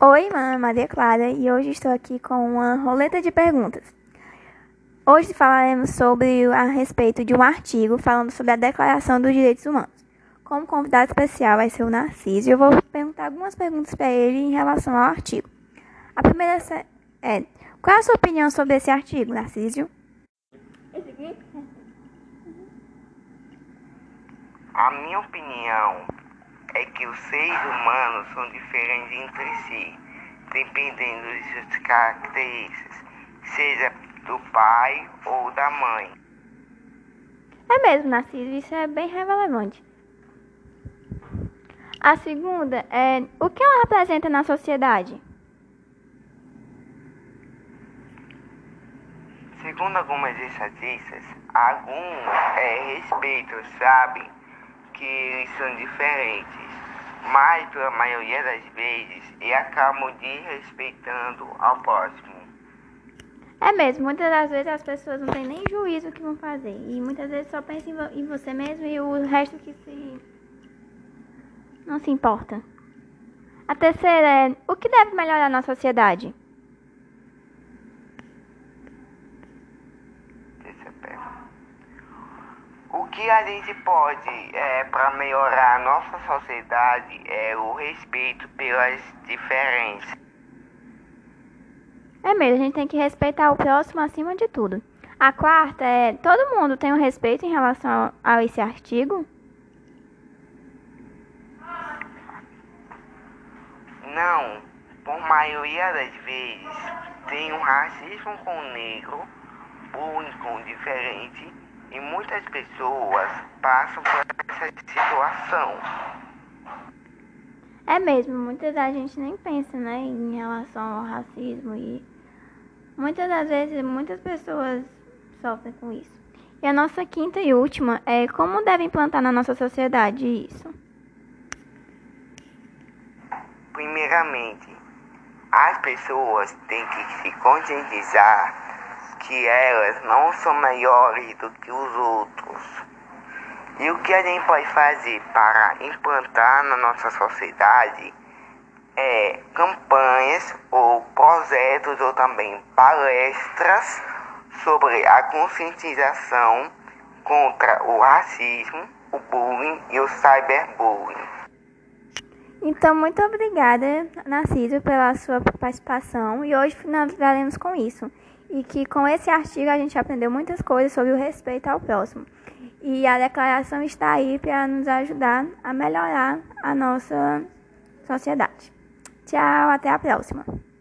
Oi, meu nome é Maria Clara e hoje estou aqui com uma roleta de perguntas. Hoje falaremos sobre a respeito de um artigo falando sobre a Declaração dos Direitos Humanos. Como convidado especial vai ser o Narciso e eu vou perguntar algumas perguntas para ele em relação ao artigo. A primeira é: qual é a sua opinião sobre esse artigo, Narciso? A minha opinião é que os seres humanos são diferentes entre si, dependendo de suas características, seja do pai ou da mãe. É mesmo, Narciso, isso é bem relevante. A segunda é o que ela representa na sociedade? Segundo algumas estatísticas, alguns é, respeitam, sabem que eles são diferentes, mas pela maioria das vezes e acabam desrespeitando ao próximo. É mesmo, muitas das vezes as pessoas não têm nem juízo o que vão fazer. E muitas vezes só pensam em você mesmo e o resto que se. não se importa. A terceira é: o que deve melhorar na sociedade? O que a gente pode é, para melhorar a nossa sociedade é o respeito pelas diferenças. É mesmo, a gente tem que respeitar o próximo acima de tudo. A quarta é: todo mundo tem um respeito em relação a esse artigo? Não, por maioria das vezes tem um racismo com o negro, bullying com o diferente e muitas pessoas passam por essa situação. É mesmo, muitas da gente nem pensa, né, em relação ao racismo e muitas das vezes muitas pessoas sofrem com isso. E a nossa quinta e última é como deve implantar na nossa sociedade isso. Primeiramente, as pessoas têm que se conscientizar que elas não são maiores do que os outros. E o que a gente pode fazer para implantar na nossa sociedade é campanhas ou projetos ou também palestras sobre a conscientização contra o racismo, o bullying e o cyberbullying. Então, muito obrigada, Narciso, pela sua participação e hoje finalizaremos com isso e que com esse artigo a gente aprendeu muitas coisas sobre o respeito ao próximo. E a declaração está aí para nos ajudar a melhorar a nossa sociedade. Tchau, até a próxima.